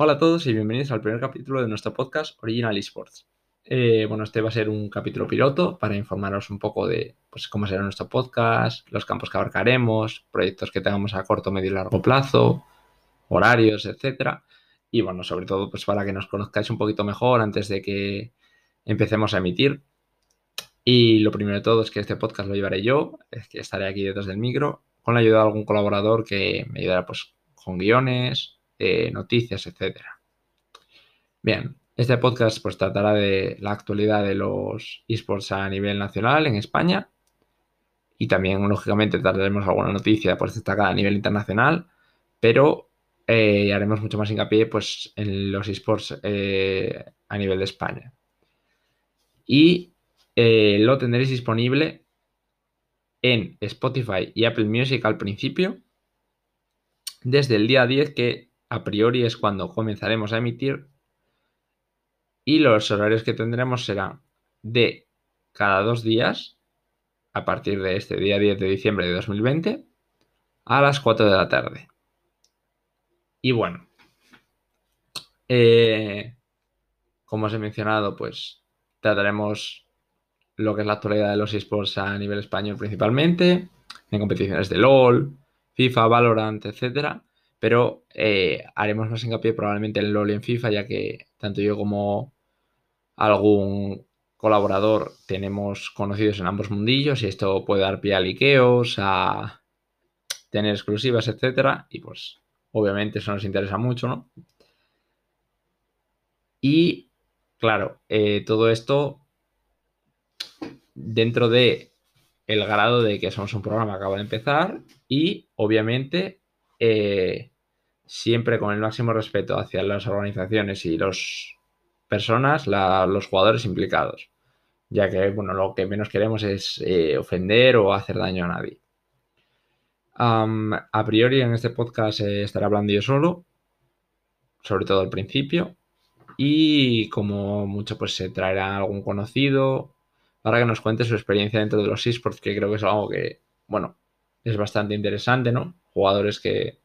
Hola a todos y bienvenidos al primer capítulo de nuestro podcast Original Esports. Eh, bueno, este va a ser un capítulo piloto para informaros un poco de pues, cómo será nuestro podcast, los campos que abarcaremos, proyectos que tengamos a corto, medio y largo plazo, horarios, etcétera. Y bueno, sobre todo pues para que nos conozcáis un poquito mejor antes de que empecemos a emitir. Y lo primero de todo es que este podcast lo llevaré yo, es que estaré aquí detrás del micro, con la ayuda de algún colaborador que me ayudará pues con guiones, eh, noticias, etcétera. Bien, este podcast pues tratará de la actualidad de los esports a nivel nacional en España y también lógicamente trataremos alguna noticia pues destacada a nivel internacional, pero eh, haremos mucho más hincapié pues en los esports eh, a nivel de España. Y lo tendréis disponible en Spotify y Apple Music al principio, desde el día 10 que a priori es cuando comenzaremos a emitir y los horarios que tendremos serán de cada dos días, a partir de este día 10 de diciembre de 2020, a las 4 de la tarde. Y bueno, eh, como os he mencionado, pues trataremos lo que es la actualidad de los esports a nivel español principalmente, en competiciones de LOL, FIFA, Valorant, etc. Pero eh, haremos más hincapié probablemente en LOL y en FIFA, ya que tanto yo como algún colaborador tenemos conocidos en ambos mundillos y esto puede dar pie a liqueos, a tener exclusivas, etcétera. Y pues obviamente eso nos interesa mucho, ¿no? Y claro, eh, todo esto dentro de el grado de que somos un programa que acaba de empezar y obviamente eh, siempre con el máximo respeto hacia las organizaciones y los personas, los jugadores implicados, ya que bueno, lo que menos queremos es eh, ofender o hacer daño a nadie. a priori en este podcast eh, estaré hablando yo solo, sobre todo al principio, y como mucho pues se traerá algún conocido para que nos cuente su experiencia dentro de los esports, que creo que es algo que, bueno, es bastante interesante, ¿no? Jugadores que,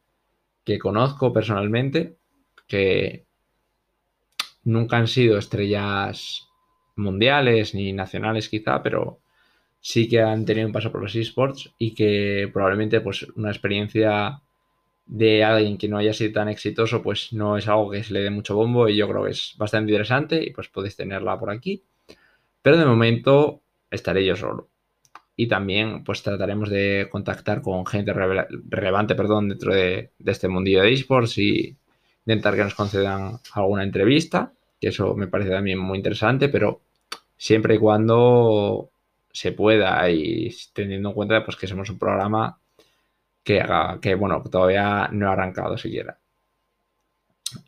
que conozco personalmente, que nunca han sido estrellas mundiales ni nacionales quizá, pero sí que han tenido un paso por los esports y que probablemente pues una experiencia de alguien que no haya sido tan exitoso pues no es algo que se le dé mucho bombo y yo creo que es bastante interesante y pues podéis tenerla por aquí. Pero de momento estaré yo solo. Y también pues trataremos de contactar con gente relevante perdón, dentro de, este mundillo de esports y intentar que nos concedan alguna entrevista, que eso me parece también muy interesante, pero siempre y cuando se pueda y teniendo en cuenta pues, que somos un programa que, haga, que bueno, todavía no ha arrancado siquiera.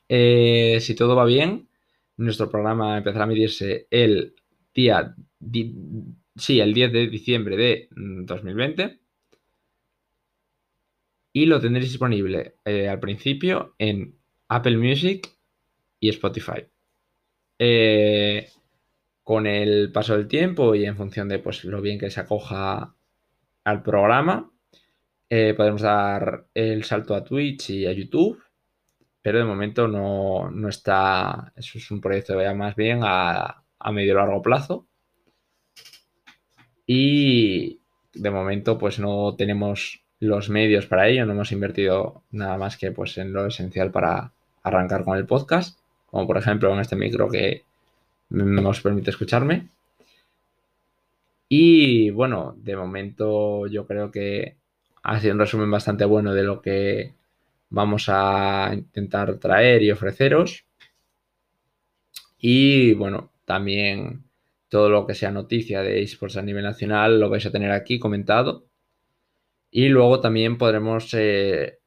Eh, si todo va bien, nuestro programa empezará a medirse el día, sí, el 10 de diciembre de 2020 mm, y lo tendréis disponible eh, al principio en Apple Music y Spotify. Eh, con el paso del tiempo y en función de pues, lo bien que se acoja al programa, eh, podemos dar el salto a Twitch y a YouTube, pero de momento no, está, eso es un proyecto más bien a, a medio largo plazo. Y de momento pues no tenemos los medios para ello, no hemos invertido nada más que pues en lo esencial para arrancar con el podcast, como por ejemplo en este micro que nos permite escucharme. Y bueno, de momento yo creo que ha sido un resumen bastante bueno de lo que vamos a intentar traer y ofreceros. Y bueno, también todo lo que sea noticia de esports a nivel nacional lo vais a tener aquí comentado. Y luego también podremos eh,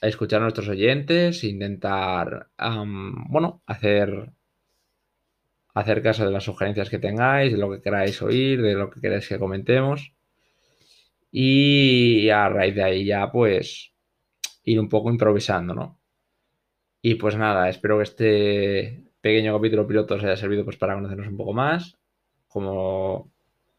escuchar a nuestros oyentes, intentar, bueno, hacer, hacer caso de las sugerencias que tengáis, de lo que queráis oír, de lo que queráis que comentemos. Y a raíz de ahí ya, pues, ir un poco improvisando, ¿no? Y pues nada, espero que este pequeño capítulo piloto os haya servido pues para conocernos un poco más. Como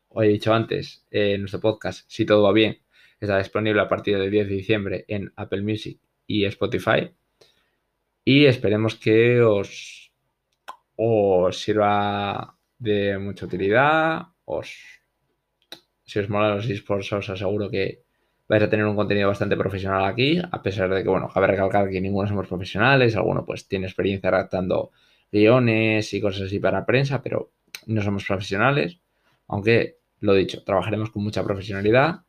os he dicho antes, en nuestro podcast, si todo va bien, está disponible a partir del 10 de diciembre en Apple Music y Spotify. y esperemos que os, os sirva de mucha utilidad. Os, si os mola los esports, os aseguro que vais a tener un contenido bastante profesional aquí, a pesar de que, bueno, cabe recalcar que ninguno somos profesionales, alguno pues tiene experiencia redactando guiones y cosas así para prensa, pero no somos profesionales, aunque, lo dicho, trabajaremos con mucha profesionalidad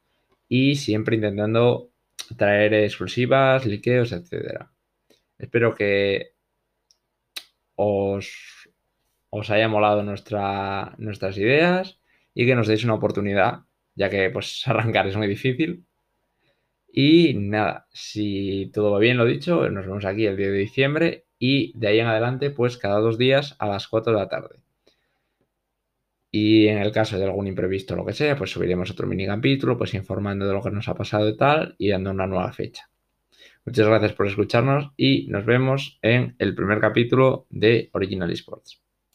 y siempre intentando traer exclusivas, liqueos, etcétera. Espero que os, os haya molado nuestra, nuestras ideas y que nos deis una oportunidad, ya que pues arrancar es muy difícil. Y nada, si todo va bien, lo dicho, nos vemos aquí el día de diciembre y de ahí en adelante, pues cada dos días a las 4 de la tarde. Y en el caso de algún imprevisto o lo que sea, pues subiremos otro mini capítulo, pues informando de lo que nos ha pasado y tal, y dando una nueva fecha. Muchas gracias por escucharnos y nos vemos en el primer capítulo de Original Esports.